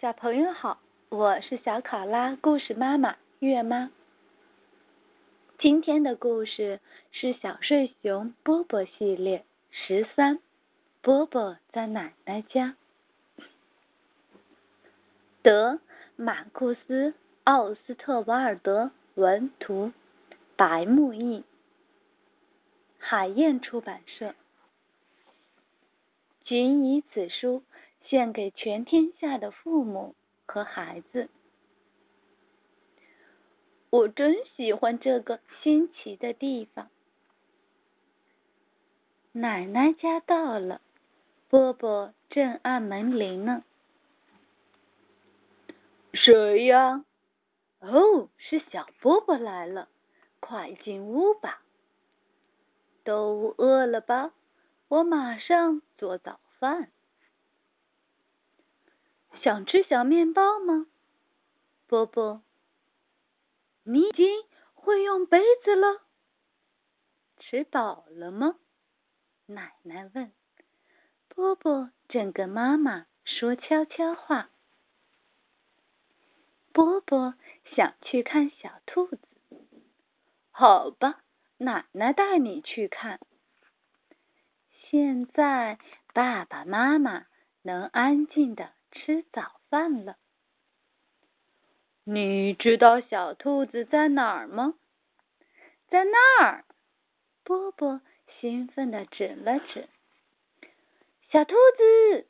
小朋友好，我是小考拉故事妈妈月妈。今天的故事是小睡熊波波系列十三，波波在奶奶家。德马库斯·奥斯特瓦尔德文图，白木易，海燕出版社。谨以此书。献给全天下的父母和孩子。我真喜欢这个新奇的地方。奶奶家到了，波波正按门铃呢。谁呀？哦，是小波波来了，快进屋吧。都饿了吧？我马上做早饭。想吃小面包吗，波波？你已经会用杯子了。吃饱了吗？奶奶问。波波正跟妈妈说悄悄话。波波想去看小兔子。好吧，奶奶带你去看。现在爸爸妈妈能安静的。吃早饭了。你知道小兔子在哪儿吗？在那儿。波波兴奋地指了指。小兔子，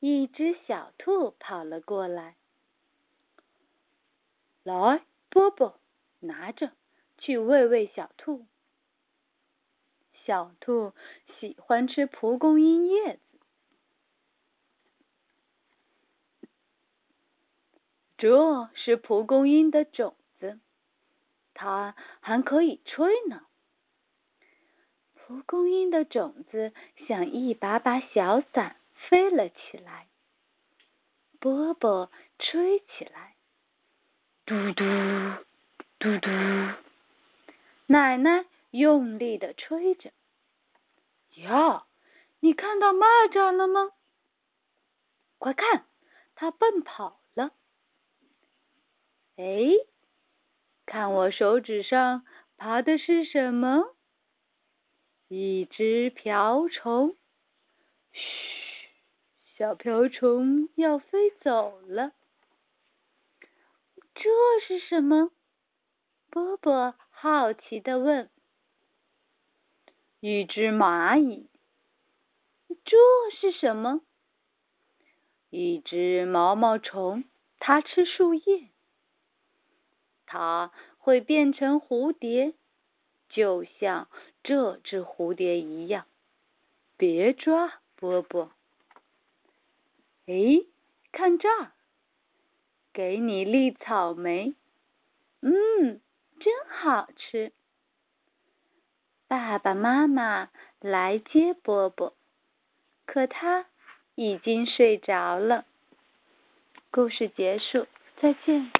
一只小兔跑了过来。来，波波，拿着去喂喂小兔。小兔喜欢吃蒲公英叶子。这是蒲公英的种子，它还可以吹呢。蒲公英的种子像一把把小伞飞了起来，波波吹起来，嘟嘟嘟嘟，奶奶用力的吹着。呀，你看到蚂蚱了吗？快看，它奔跑。哎，看我手指上爬的是什么？一只瓢虫。嘘，小瓢虫要飞走了。这是什么？波波好奇的问。一只蚂蚁。这是什么？一只毛毛虫，它吃树叶。它会变成蝴蝶，就像这只蝴蝶一样。别抓，波波。哎，看这儿，给你粒草莓。嗯，真好吃。爸爸妈妈来接波波，可他已经睡着了。故事结束，再见。